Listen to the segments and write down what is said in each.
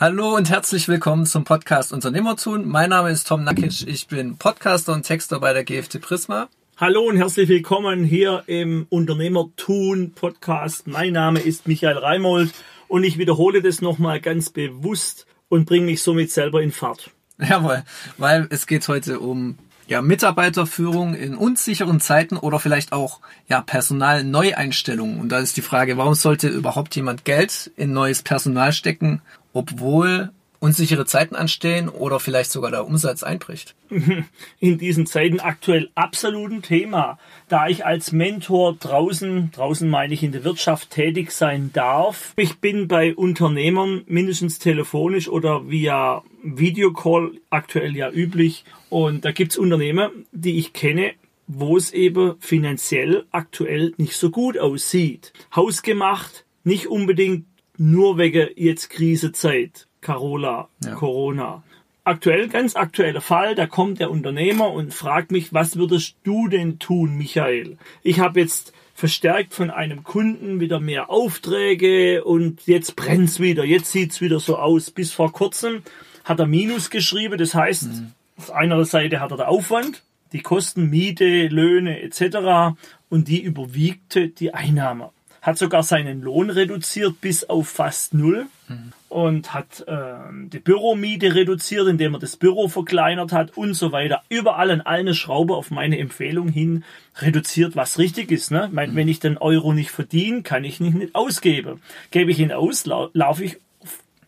Hallo und herzlich willkommen zum Podcast Unternehmertun. Mein Name ist Tom Nakic. Ich bin Podcaster und Texter bei der GFT Prisma. Hallo und herzlich willkommen hier im Unternehmertun Podcast. Mein Name ist Michael Reimold und ich wiederhole das nochmal ganz bewusst und bringe mich somit selber in Fahrt. Jawohl, weil es geht heute um ja, Mitarbeiterführung in unsicheren Zeiten oder vielleicht auch ja, Personalneueinstellungen. Und da ist die Frage, warum sollte überhaupt jemand Geld in neues Personal stecken obwohl unsichere Zeiten anstehen oder vielleicht sogar der Umsatz einbricht? In diesen Zeiten aktuell absolut ein Thema. Da ich als Mentor draußen, draußen meine ich in der Wirtschaft tätig sein darf. Ich bin bei Unternehmern mindestens telefonisch oder via Videocall aktuell ja üblich. Und da gibt's Unternehmer, die ich kenne, wo es eben finanziell aktuell nicht so gut aussieht. Hausgemacht, nicht unbedingt nur wegen jetzt Krisezeit, Carola, ja. Corona. Aktuell, ganz aktueller Fall, da kommt der Unternehmer und fragt mich, was würdest du denn tun, Michael? Ich habe jetzt verstärkt von einem Kunden wieder mehr Aufträge und jetzt brennt's wieder, jetzt sieht's wieder so aus. Bis vor kurzem hat er Minus geschrieben, das heißt, mhm. auf einer Seite hat er den Aufwand, die Kosten, Miete, Löhne etc. und die überwiegte die Einnahme hat sogar seinen Lohn reduziert bis auf fast null mhm. und hat äh, die Büromiete reduziert, indem er das Büro verkleinert hat und so weiter. Überall an allen Schraube auf meine Empfehlung hin reduziert, was richtig ist. Ne? Mein, mhm. Wenn ich den Euro nicht verdiene, kann ich ihn nicht ausgeben. Gebe ich ihn aus, lau laufe ich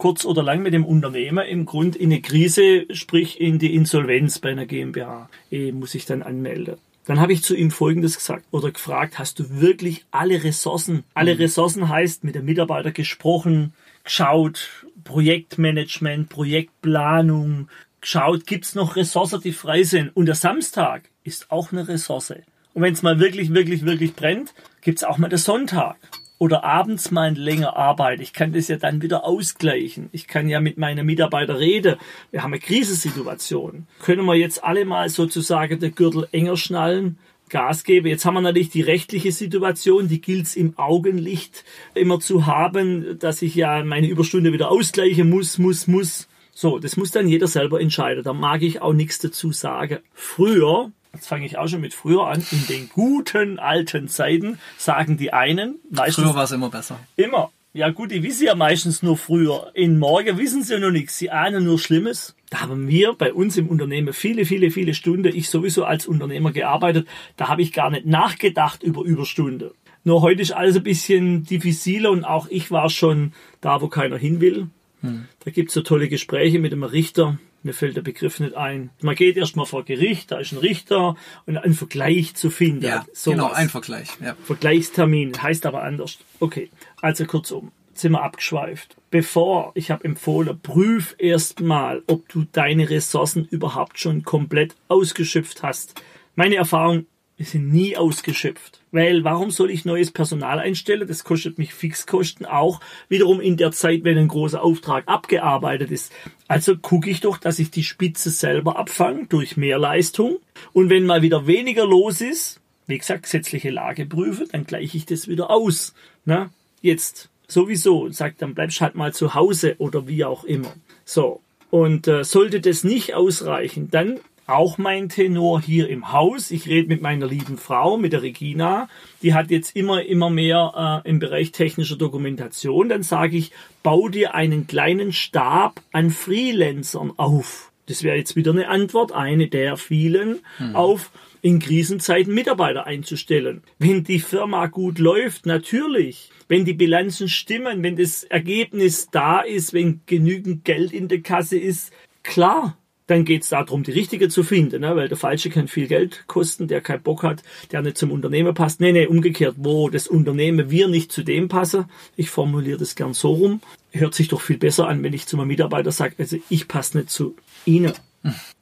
kurz oder lang mit dem Unternehmer im Grund in eine Krise, sprich in die Insolvenz bei einer GmbH, e muss ich dann anmelden. Dann habe ich zu ihm Folgendes gesagt oder gefragt, hast du wirklich alle Ressourcen? Alle mhm. Ressourcen heißt mit dem Mitarbeiter gesprochen, geschaut, Projektmanagement, Projektplanung, geschaut, gibt's noch Ressourcen, die frei sind? Und der Samstag ist auch eine Ressource. Und wenn es mal wirklich, wirklich, wirklich brennt, gibt's auch mal den Sonntag oder abends mal länger arbeite. Ich kann das ja dann wieder ausgleichen. Ich kann ja mit meinen Mitarbeitern reden. Wir haben eine Krisensituation. Können wir jetzt alle mal sozusagen den Gürtel enger schnallen? Gas geben. Jetzt haben wir natürlich die rechtliche Situation, die gilt es im Augenlicht immer zu haben, dass ich ja meine Überstunde wieder ausgleichen muss, muss, muss. So, das muss dann jeder selber entscheiden. Da mag ich auch nichts dazu sagen. Früher Jetzt fange ich auch schon mit früher an. In den guten alten Zeiten sagen die einen. Meistens, früher war es immer besser. Immer. Ja gut, die wissen ja meistens nur früher. In morgen wissen sie ja noch nichts. Sie ahnen nur Schlimmes. Da haben wir bei uns im Unternehmen viele, viele, viele Stunden, ich sowieso als Unternehmer gearbeitet. Da habe ich gar nicht nachgedacht über Überstunde. Nur heute ist alles ein bisschen diffiziler und auch ich war schon da, wo keiner hin will. Hm. Da gibt's so tolle Gespräche mit dem Richter. Mir fällt der Begriff nicht ein. Man geht erstmal vor Gericht, da ist ein Richter und einen Vergleich zu finden. Ja, so genau, ein Vergleich. Ja. Vergleichstermin heißt aber anders. Okay, also kurzum, sind wir abgeschweift. Bevor, ich habe empfohlen, prüf erstmal, ob du deine Ressourcen überhaupt schon komplett ausgeschöpft hast. Meine Erfahrung wir sind nie ausgeschöpft. Weil warum soll ich neues Personal einstellen? Das kostet mich Fixkosten auch wiederum in der Zeit, wenn ein großer Auftrag abgearbeitet ist. Also gucke ich doch, dass ich die Spitze selber abfange durch mehr Leistung. Und wenn mal wieder weniger los ist, wie gesagt, gesetzliche Lage prüfe, dann gleiche ich das wieder aus. Na, jetzt sowieso und sagt, dann bleibst halt mal zu Hause oder wie auch immer. So. Und äh, sollte das nicht ausreichen, dann auch mein Tenor hier im Haus. Ich rede mit meiner lieben Frau, mit der Regina. Die hat jetzt immer, immer mehr äh, im Bereich technischer Dokumentation. Dann sage ich, bau dir einen kleinen Stab an Freelancern auf. Das wäre jetzt wieder eine Antwort, eine der vielen, hm. auf in Krisenzeiten Mitarbeiter einzustellen. Wenn die Firma gut läuft, natürlich. Wenn die Bilanzen stimmen, wenn das Ergebnis da ist, wenn genügend Geld in der Kasse ist, klar, dann geht es darum, die richtige zu finden, ne? weil der Falsche kann viel Geld kosten, der keinen Bock hat, der nicht zum Unternehmen passt. Nee, nee, umgekehrt, wo das Unternehmen wir nicht zu dem passen. Ich formuliere das gern so rum. Hört sich doch viel besser an, wenn ich zu meinem Mitarbeiter sage, also ich passe nicht zu Ihnen.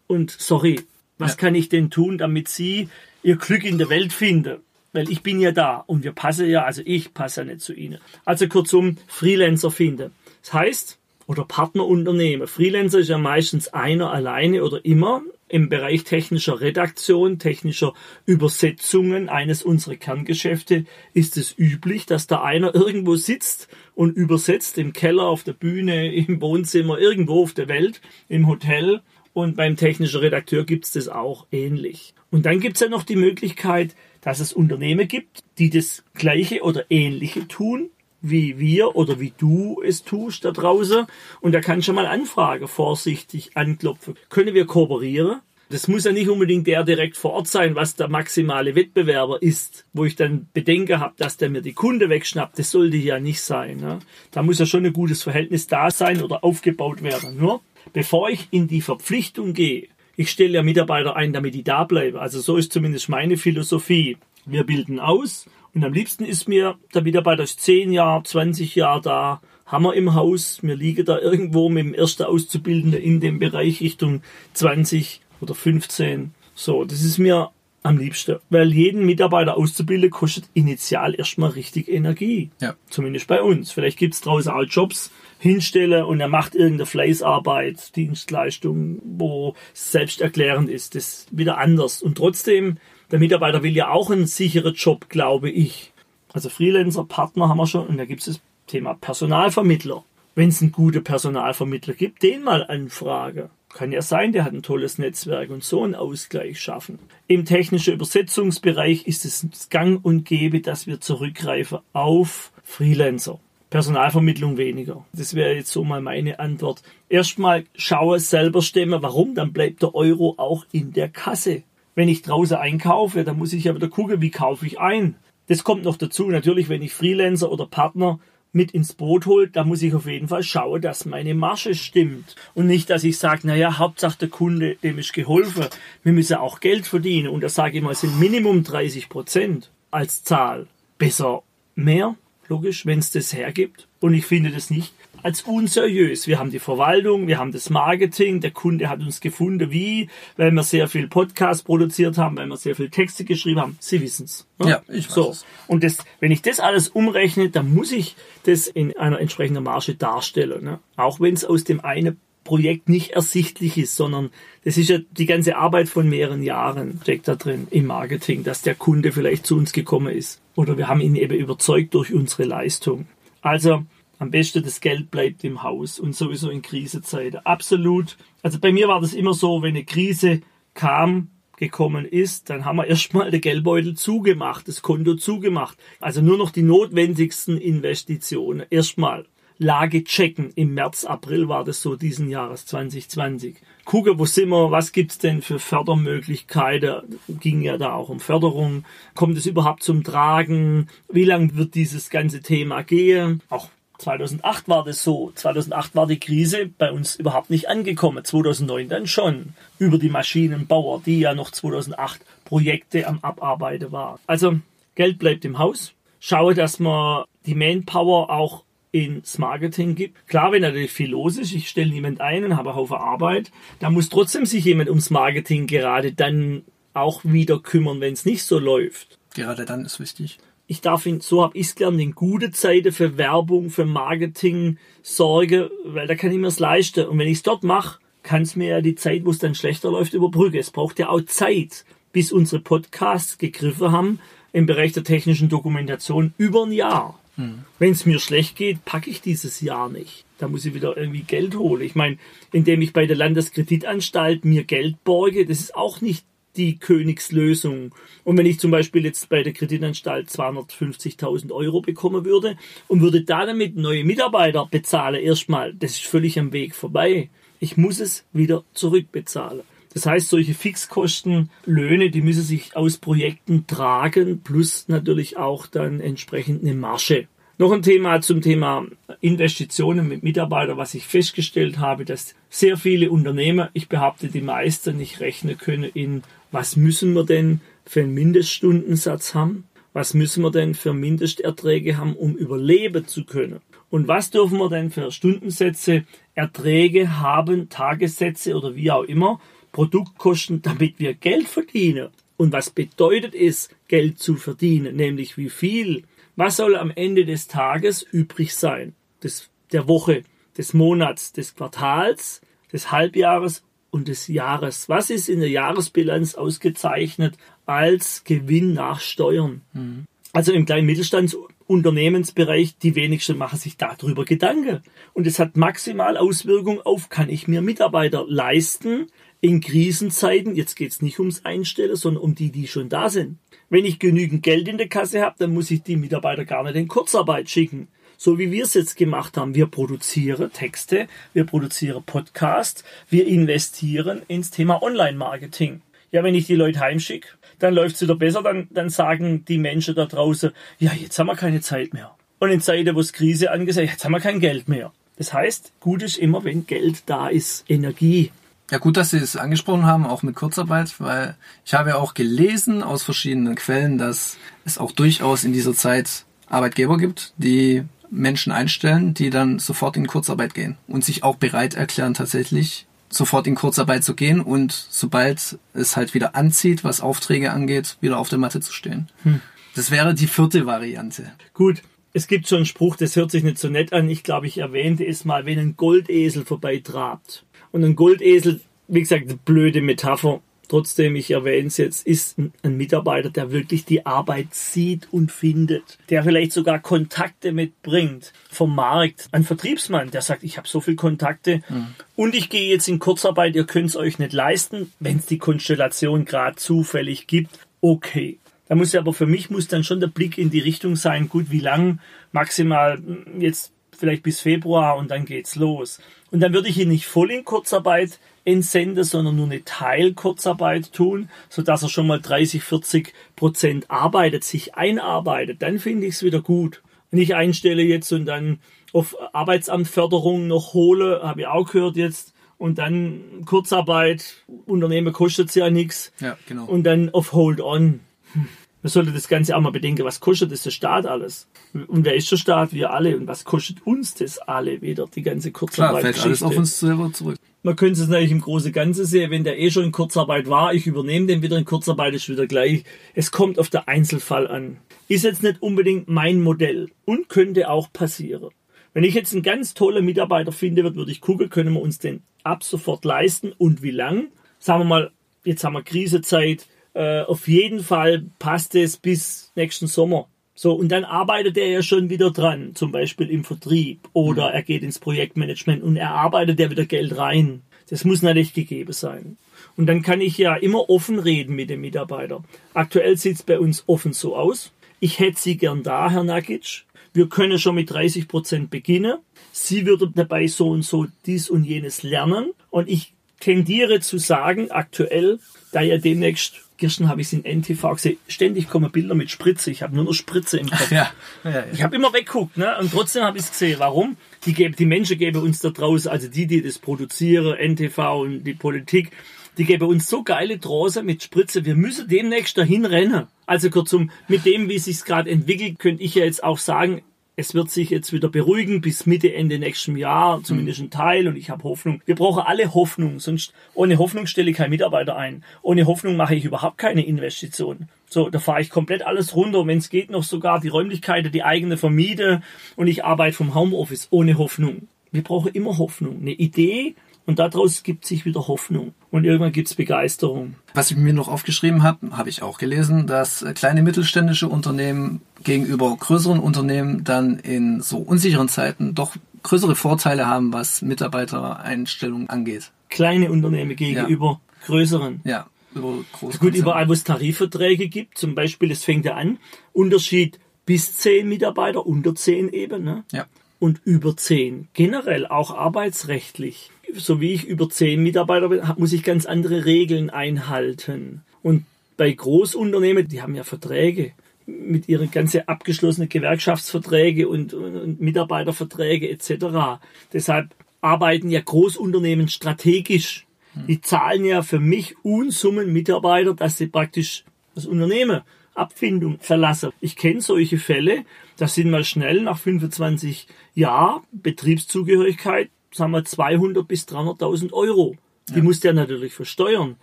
Und sorry, was ja. kann ich denn tun, damit Sie Ihr Glück in der Welt finden? Weil ich bin ja da und wir passen ja, also ich passe ja nicht zu Ihnen. Also kurzum, Freelancer finden. Das heißt, oder Partnerunternehmen. Freelancer ist ja meistens einer alleine oder immer im Bereich technischer Redaktion, technischer Übersetzungen eines unserer Kerngeschäfte ist es üblich, dass da einer irgendwo sitzt und übersetzt im Keller, auf der Bühne, im Wohnzimmer, irgendwo auf der Welt, im Hotel. Und beim technischen Redakteur gibt es das auch ähnlich. Und dann gibt es ja noch die Möglichkeit, dass es Unternehmen gibt, die das Gleiche oder Ähnliche tun, wie wir oder wie du es tust da draußen. Und da kann schon mal Anfrage vorsichtig anklopfen. Können wir kooperieren? Das muss ja nicht unbedingt der direkt vor Ort sein, was der maximale Wettbewerber ist, wo ich dann Bedenken habe, dass der mir die Kunde wegschnappt. Das sollte ja nicht sein. Ne? Da muss ja schon ein gutes Verhältnis da sein oder aufgebaut werden. Nur bevor ich in die Verpflichtung gehe, ich stelle ja Mitarbeiter ein, damit die da bleiben. Also so ist zumindest meine Philosophie. Wir bilden aus und am liebsten ist mir der Mitarbeiter ist 10 Jahre, 20 Jahre da, Hammer im Haus. Mir liege da irgendwo mit dem ersten Auszubildenden in dem Bereich Richtung 20 oder 15. So, das ist mir am liebsten, weil jeden Mitarbeiter auszubilden kostet initial erstmal richtig Energie. Ja. Zumindest bei uns. Vielleicht gibt es draußen auch Jobs, hinstelle und er macht irgendeine Fleißarbeit, Dienstleistung, wo selbsterklärend ist. Das ist wieder anders. Und trotzdem, der Mitarbeiter will ja auch einen sicheren Job, glaube ich. Also Freelancer, Partner haben wir schon und da gibt es das Thema Personalvermittler. Wenn es einen guten Personalvermittler gibt, den mal anfrage. Kann ja sein, der hat ein tolles Netzwerk und so einen Ausgleich schaffen. Im technischen Übersetzungsbereich ist es gang und gäbe, dass wir zurückgreifen auf Freelancer. Personalvermittlung weniger. Das wäre jetzt so mal meine Antwort. Erstmal schaue, selber stemmen. Warum? Dann bleibt der Euro auch in der Kasse. Wenn ich draußen einkaufe, dann muss ich ja wieder gucken, wie kaufe ich ein. Das kommt noch dazu. Natürlich, wenn ich Freelancer oder Partner mit ins Boot holt, da muss ich auf jeden Fall schauen, dass meine Marge stimmt. Und nicht, dass ich sage, naja, Hauptsache der Kunde, dem ist geholfen. Wir müssen auch Geld verdienen. Und da sage ich mal, es sind Minimum 30 Prozent als Zahl. Besser mehr, logisch, wenn es das hergibt. Und ich finde das nicht als unseriös. Wir haben die Verwaltung, wir haben das Marketing, der Kunde hat uns gefunden, wie, weil wir sehr viel Podcast produziert haben, weil wir sehr viel Texte geschrieben haben. Sie wissen's. Ne? Ja, ich weiß so. Es. Und das, wenn ich das alles umrechne, dann muss ich das in einer entsprechenden Marge darstellen. Ne? Auch wenn es aus dem einen Projekt nicht ersichtlich ist, sondern das ist ja die ganze Arbeit von mehreren Jahren steckt da drin im Marketing, dass der Kunde vielleicht zu uns gekommen ist. Oder wir haben ihn eben überzeugt durch unsere Leistung. Also am besten das Geld bleibt im Haus und sowieso in Krisenzeiten. Absolut. Also bei mir war das immer so, wenn eine Krise kam, gekommen ist, dann haben wir erstmal den Geldbeutel zugemacht, das Konto zugemacht. Also nur noch die notwendigsten Investitionen. Erstmal Lage checken. Im März, April war das so diesen Jahres 2020. Gucke, wo sind wir, was gibt's denn für Fördermöglichkeiten? Ging ja da auch um Förderung. Kommt es überhaupt zum Tragen? Wie lange wird dieses ganze Thema gehen? Auch 2008 war das so. 2008 war die Krise bei uns überhaupt nicht angekommen. 2009 dann schon. Über die Maschinenbauer, die ja noch 2008 Projekte am Abarbeiten waren. Also Geld bleibt im Haus. Schaue, dass man die Manpower auch ins Marketing gibt. Klar, wenn natürlich viel los ist, ich stelle niemand ein und habe einen Haufen Arbeit, da muss trotzdem sich jemand ums Marketing gerade dann auch wieder kümmern, wenn es nicht so läuft. Gerade dann ist wichtig ich darf in, so habe ich es gelernt, in gute Zeiten für Werbung, für Marketing sorge, weil da kann ich mir es leisten. Und wenn ich es dort mache, kann es mir ja die Zeit, wo es dann schlechter läuft, überbrücken. Es braucht ja auch Zeit, bis unsere Podcasts gegriffen haben im Bereich der technischen Dokumentation über ein Jahr. Hm. Wenn es mir schlecht geht, packe ich dieses Jahr nicht. Da muss ich wieder irgendwie Geld holen. Ich meine, indem ich bei der Landeskreditanstalt mir Geld borge, das ist auch nicht die Königslösung. Und wenn ich zum Beispiel jetzt bei der Kreditanstalt 250.000 Euro bekommen würde und würde da damit neue Mitarbeiter bezahlen, erstmal, das ist völlig am Weg vorbei. Ich muss es wieder zurückbezahlen. Das heißt, solche Fixkosten, Löhne, die müssen sich aus Projekten tragen, plus natürlich auch dann entsprechend eine Marge. Noch ein Thema zum Thema Investitionen mit Mitarbeitern, was ich festgestellt habe, dass sehr viele Unternehmer, ich behaupte die meisten, nicht rechnen können in was müssen wir denn für einen Mindeststundensatz haben? Was müssen wir denn für Mindesterträge haben, um überleben zu können? Und was dürfen wir denn für Stundensätze, Erträge haben, Tagessätze oder wie auch immer, Produktkosten, damit wir Geld verdienen? Und was bedeutet es, Geld zu verdienen? Nämlich wie viel? Was soll am Ende des Tages übrig sein? Des, der Woche, des Monats, des Quartals, des Halbjahres und des Jahres. Was ist in der Jahresbilanz ausgezeichnet als Gewinn nach Steuern? Mhm. Also im kleinen Mittelstandsunternehmensbereich, die wenigsten machen sich darüber Gedanken. Und es hat maximal Auswirkungen auf, kann ich mir Mitarbeiter leisten in Krisenzeiten? Jetzt geht es nicht ums Einstellen, sondern um die, die schon da sind. Wenn ich genügend Geld in der Kasse habe, dann muss ich die Mitarbeiter gar nicht in Kurzarbeit schicken so wie wir es jetzt gemacht haben. Wir produzieren Texte, wir produzieren Podcasts, wir investieren ins Thema Online-Marketing. Ja, wenn ich die Leute heimschicke, dann läuft es wieder besser, dann, dann sagen die Menschen da draußen, ja, jetzt haben wir keine Zeit mehr. Und in Zeiten, wo es Krise angesagt, jetzt haben wir kein Geld mehr. Das heißt, gut ist immer, wenn Geld da ist, Energie. Ja, gut, dass Sie es angesprochen haben, auch mit Kurzarbeit, weil ich habe ja auch gelesen aus verschiedenen Quellen, dass es auch durchaus in dieser Zeit Arbeitgeber gibt, die Menschen einstellen, die dann sofort in Kurzarbeit gehen und sich auch bereit erklären, tatsächlich sofort in Kurzarbeit zu gehen und sobald es halt wieder anzieht, was Aufträge angeht, wieder auf der Matte zu stehen. Hm. Das wäre die vierte Variante. Gut, es gibt so einen Spruch, das hört sich nicht so nett an. Ich glaube, ich erwähnte es mal, wenn ein Goldesel vorbeitrabt. Und ein Goldesel, wie gesagt, eine blöde Metapher, Trotzdem, ich erwähne es jetzt, ist ein Mitarbeiter, der wirklich die Arbeit sieht und findet, der vielleicht sogar Kontakte mitbringt vom Markt. Ein Vertriebsmann, der sagt, ich habe so viele Kontakte mhm. und ich gehe jetzt in Kurzarbeit, ihr könnt es euch nicht leisten, wenn es die Konstellation gerade zufällig gibt. Okay. Da muss ja aber für mich muss dann schon der Blick in die Richtung sein, gut, wie lang maximal hm, jetzt vielleicht bis Februar und dann geht's los. Und dann würde ich ihn nicht voll in Kurzarbeit entsende, sondern nur eine Teilkurzarbeit tun, so dass er schon mal 30, 40 Prozent arbeitet, sich einarbeitet, dann finde ich es wieder gut. Wenn ich einstelle jetzt und dann auf Arbeitsamtförderung noch hole, habe ich auch gehört jetzt, und dann Kurzarbeit, Unternehmen kostet ja nichts. Ja, genau. Und dann auf Hold On. Hm. Man sollte das Ganze auch mal bedenken, was kostet das der Staat alles? Und wer ist der Staat? Wir alle. Und was kostet uns das alle wieder, die ganze Kurzarbeit? Klar, fällt alles auf uns selber zurück. Man könnte es natürlich im großen Ganzen sehen, wenn der eh schon in Kurzarbeit war, ich übernehme den wieder in Kurzarbeit, ist wieder gleich. Es kommt auf der Einzelfall an. Ist jetzt nicht unbedingt mein Modell und könnte auch passieren. Wenn ich jetzt einen ganz tollen Mitarbeiter finde, würde ich gucken, können wir uns den ab sofort leisten und wie lang? Sagen wir mal, jetzt haben wir Krisezeit, äh, auf jeden Fall passt es bis nächsten Sommer. So, und dann arbeitet er ja schon wieder dran, zum Beispiel im Vertrieb oder mhm. er geht ins Projektmanagement und er arbeitet ja wieder Geld rein. Das muss natürlich gegeben sein. Und dann kann ich ja immer offen reden mit dem Mitarbeiter. Aktuell sieht es bei uns offen so aus. Ich hätte Sie gern da, Herr Nakic. Wir können schon mit 30 Prozent beginnen. Sie würden dabei so und so dies und jenes lernen. Und ich tendiere zu sagen, aktuell, da ja demnächst Gestern habe ich es in NTV gesehen. Ständig kommen Bilder mit Spritze. Ich habe nur noch Spritze im Kopf. Ja. Ja, ja. Ich habe immer wegguckt, ne? Und trotzdem habe ich es gesehen. Warum? Die, geben, die Menschen geben uns da draußen, also die, die das produzieren, NTV und die Politik, die geben uns so geile Drosen mit Spritze. Wir müssen demnächst dahin rennen. Also kurzum, mit dem, wie es sich gerade entwickelt, könnte ich ja jetzt auch sagen, es wird sich jetzt wieder beruhigen bis Mitte, Ende nächsten Jahr, zumindest ein Teil. Und ich habe Hoffnung. Wir brauchen alle Hoffnung, sonst ohne Hoffnung stelle ich keinen Mitarbeiter ein. Ohne Hoffnung mache ich überhaupt keine Investition. So, da fahre ich komplett alles runter. Wenn es geht, noch sogar die Räumlichkeiten, die eigene vermiete und ich arbeite vom Homeoffice ohne Hoffnung. Wir brauchen immer Hoffnung. Eine Idee, und daraus gibt sich wieder Hoffnung. Und irgendwann gibt es Begeisterung. Was ich mir noch aufgeschrieben habe, habe ich auch gelesen, dass kleine mittelständische Unternehmen gegenüber größeren Unternehmen dann in so unsicheren Zeiten doch größere Vorteile haben, was Mitarbeitereinstellungen angeht. Kleine Unternehmen gegenüber ja. größeren. Ja, über große Gut, überall, wo es Tarifverträge gibt, zum Beispiel, es fängt ja an, Unterschied bis zehn Mitarbeiter, unter zehn eben, ne? Ja. Und über zehn. Generell auch arbeitsrechtlich so wie ich über zehn Mitarbeiter bin, muss ich ganz andere Regeln einhalten. Und bei Großunternehmen, die haben ja Verträge mit ihren ganzen abgeschlossenen Gewerkschaftsverträge und, und, und Mitarbeiterverträge etc. Deshalb arbeiten ja Großunternehmen strategisch. Die zahlen ja für mich Unsummen Mitarbeiter, dass sie praktisch das Unternehmen Abfindung verlassen. Ich kenne solche Fälle, das sind mal schnell nach 25 Jahren Betriebszugehörigkeit sagen wir 200 bis 300.000 Euro. Die ja. muss der natürlich versteuern.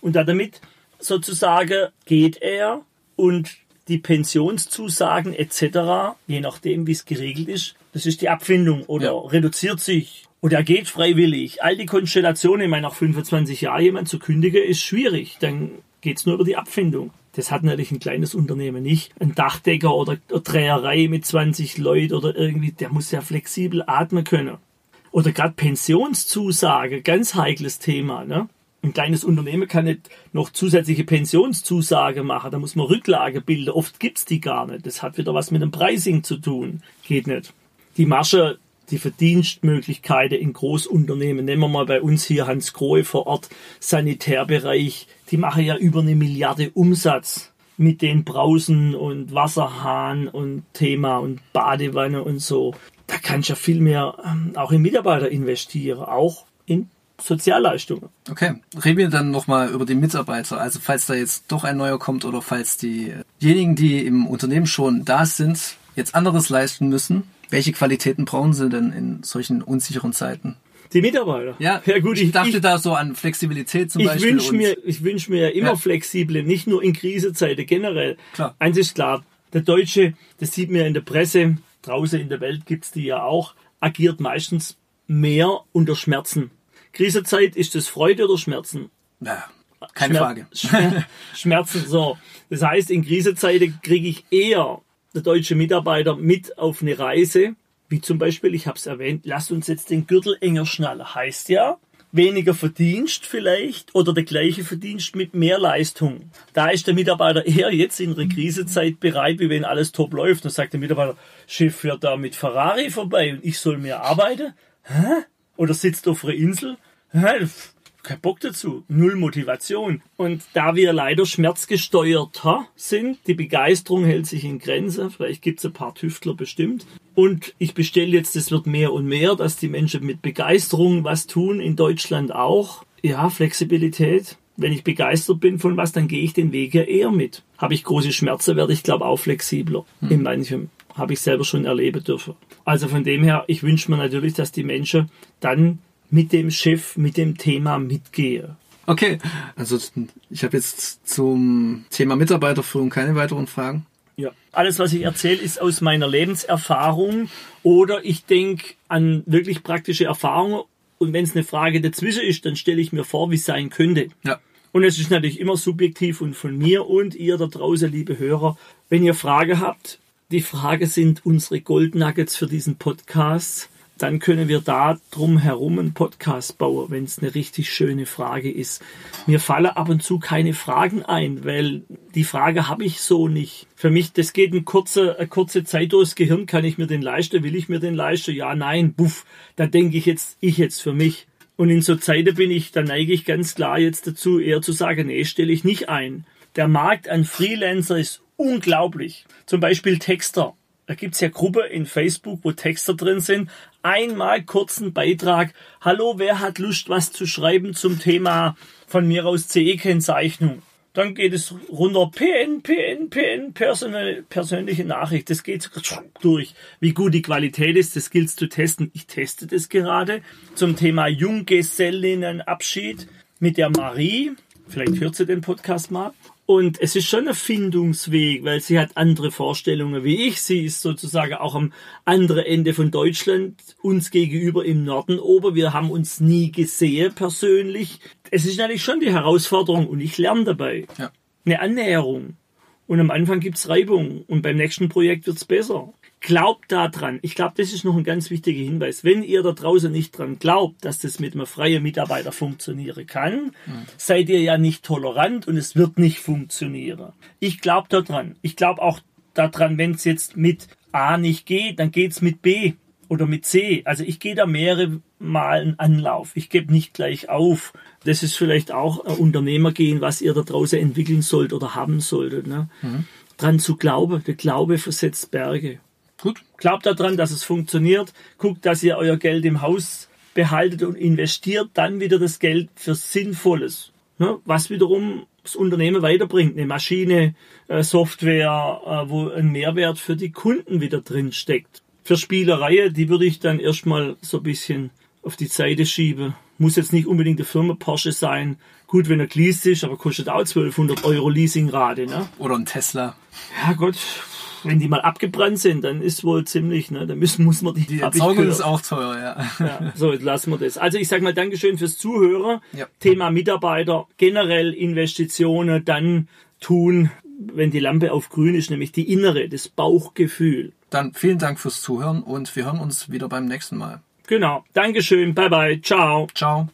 Und damit sozusagen geht er und die Pensionszusagen etc., je nachdem wie es geregelt ist, Das ist die Abfindung oder Ja. reduziert sich oder er geht freiwillig. All die Konstellationen, ich meine, nach 25 Jahren jemand zu kündigen, ist schwierig. Dann geht's nur über die Abfindung. Das hat natürlich ein kleines Unternehmen nicht. Ein Dachdecker oder eine Dreherei mit 20 Leuten oder irgendwie, der muss ja flexibel atmen können. Oder gerade Pensionszusage, ganz heikles Thema. Ne? Ein kleines Unternehmen kann nicht noch zusätzliche Pensionszusage machen. Da muss man Rücklage bilden. Oft gibt's die gar nicht. Das hat wieder was mit dem Pricing zu tun. Geht nicht. Die Masche, die Verdienstmöglichkeiten in Großunternehmen, nehmen wir mal bei uns hier Hans Grohe vor Ort, Sanitärbereich, die machen ja über eine Milliarde Umsatz mit den Brausen und Wasserhahn und Thema und Badewanne und so. Da kannst du ja viel mehr ähm, auch in Mitarbeiter investieren, auch in Sozialleistungen. Okay, reden wir dann nochmal über die Mitarbeiter. Also falls da jetzt doch ein neuer kommt oder falls diejenigen, die im Unternehmen schon da sind, jetzt anderes leisten müssen, welche Qualitäten brauchen sie denn in solchen unsicheren Zeiten? Die Mitarbeiter. Ja, ja gut, ich, dachte ich, da so an Flexibilität zum ich Beispiel. wünsche und- mir, ich wünsch mir ja immer Ja. flexible, nicht nur in Krisenzeiten, generell. Klar. Eins ist klar, der Deutsche, das sieht man ja in der Presse, draußen in der Welt gibt's die ja auch, agiert meistens mehr unter Schmerzen. Krisenzeit, ist das Freude oder Schmerzen? Ja, keine Schmer- Frage. Schmer Schmerzen, so. Das heißt, in Krisenzeiten kriege ich eher der deutsche Mitarbeiter mit auf eine Reise, wie zum Beispiel, ich habe es erwähnt, lasst uns jetzt den Gürtel enger schnallen. Heißt ja, weniger Verdienst vielleicht oder der gleiche Verdienst mit mehr Leistung. Da ist der Mitarbeiter eher jetzt in der Krisenzeit bereit, wie wenn alles top läuft. Dann sagt der Mitarbeiter, Chef fährt da mit Ferrari vorbei und ich soll mehr arbeiten. Hä? Oder sitzt auf einer Insel. Hä? kein Bock dazu, null Motivation. Und da wir leider schmerzgesteuerter sind, die Begeisterung hält sich in Grenze, vielleicht gibt's ein paar Tüftler bestimmt. Und ich bestelle jetzt, es wird mehr und mehr, dass die Menschen mit Begeisterung was tun, in Deutschland auch. Ja, Flexibilität. Wenn ich begeistert bin von was, dann gehe ich den Weg ja eher mit. Habe ich große Schmerzen, werde ich glaube auch flexibler in manchem. Habe ich selber schon erleben dürfen. Also von dem her, ich wünsche mir natürlich, dass die Menschen dann mit dem Chef, mit dem Thema mitgehe. Okay, also ich habe jetzt zum Thema Mitarbeiterführung keine weiteren Fragen. Ja. Alles, was ich erzähle, ist aus meiner Lebenserfahrung oder ich denke an wirklich praktische Erfahrungen und wenn es eine Frage dazwischen ist, dann stelle ich mir vor, wie es sein könnte. Ja. Und es ist natürlich immer subjektiv und von mir und ihr da draußen, liebe Hörer, wenn ihr Frage habt, die Frage sind unsere Goldnuggets für diesen Podcast, dann können wir da drum herum einen Podcast bauen, wenn es eine richtig schöne Frage ist. Mir fallen ab und zu keine Fragen ein, weil die Frage habe ich so nicht. Für mich, das geht eine kurze, eine kurze Zeit durchs Gehirn. Kann ich mir den leisten? Will ich mir den leisten? Ja, nein, buff. Da denke ich jetzt, ich jetzt für mich. Und in so Zeiten bin ich, da neige ich ganz klar jetzt dazu, eher zu sagen, nee, stelle ich nicht ein. Der Markt an Freelancer ist unglaublich. Zum Beispiel Texter. Da gibt's ja Gruppe in Facebook, wo Texter drin sind. Einmal kurzen Beitrag. Hallo, wer hat Lust, was zu schreiben zum Thema von mir aus CE-Kennzeichnung? Dann geht es runter. PN, PN, PN, persönliche, Nachricht. Das geht durch. Wie gut die Qualität ist, das gilt zu testen. Ich teste das gerade zum Thema Junggesellinnenabschied mit der Marie. Vielleicht hört sie den Podcast mal. Und es ist schon ein Findungsweg, weil sie hat andere Vorstellungen wie ich. Sie ist sozusagen auch am anderen Ende von Deutschland, uns gegenüber im Norden oben. Wir haben uns nie gesehen persönlich. Es ist natürlich schon die Herausforderung und ich lerne dabei. Ja. Eine Annäherung. Und am Anfang gibt's Reibung und beim nächsten Projekt wird's besser. Glaubt da dran. Ich glaube, das ist noch ein ganz wichtiger Hinweis. Wenn ihr da draußen nicht dran glaubt, dass das mit einem freien Mitarbeiter funktionieren kann, seid ihr ja nicht tolerant und es wird nicht funktionieren. Ich glaube da dran. Ich glaube auch daran, wenn es jetzt mit A nicht geht, dann geht's mit B oder mit C. Also ich gehe da mehrere Mal einen Anlauf. Ich gebe nicht gleich auf. Das ist vielleicht auch ein Unternehmergehen, was ihr da draußen entwickeln sollt oder haben solltet. Ne? Dran zu glauben. Der Glaube versetzt Berge. Gut. Glaubt daran, dass es funktioniert. Guckt, dass ihr euer Geld im Haus behaltet und investiert dann wieder das Geld für Sinnvolles. Ne? Was wiederum das Unternehmen weiterbringt. Eine Maschine, äh, Software, äh, wo ein Mehrwert für die Kunden wieder drin steckt. Für Spielerei, die würde ich dann erstmal so ein bisschen auf die Seite schieben. Muss jetzt nicht unbedingt eine Firma Porsche sein. Gut, wenn er geleast ist, aber kostet auch 1200 Euro Leasingrate. Ne? Oder ein Tesla. Ja Gott, Wenn die mal abgebrannt sind, dann ist wohl ziemlich, ne? Dann müssen, muss man die. Die gehört. ist auch teuer, ja. Ja, so, jetzt lassen wir das. Also ich sage mal Dankeschön fürs Zuhören. Ja. Thema Mitarbeiter, generell Investitionen dann tun, wenn die Lampe auf grün ist, nämlich die innere, das Bauchgefühl. Dann vielen Dank fürs Zuhören und wir hören uns wieder beim nächsten Mal. Genau. Dankeschön. Bye bye. Ciao. Ciao.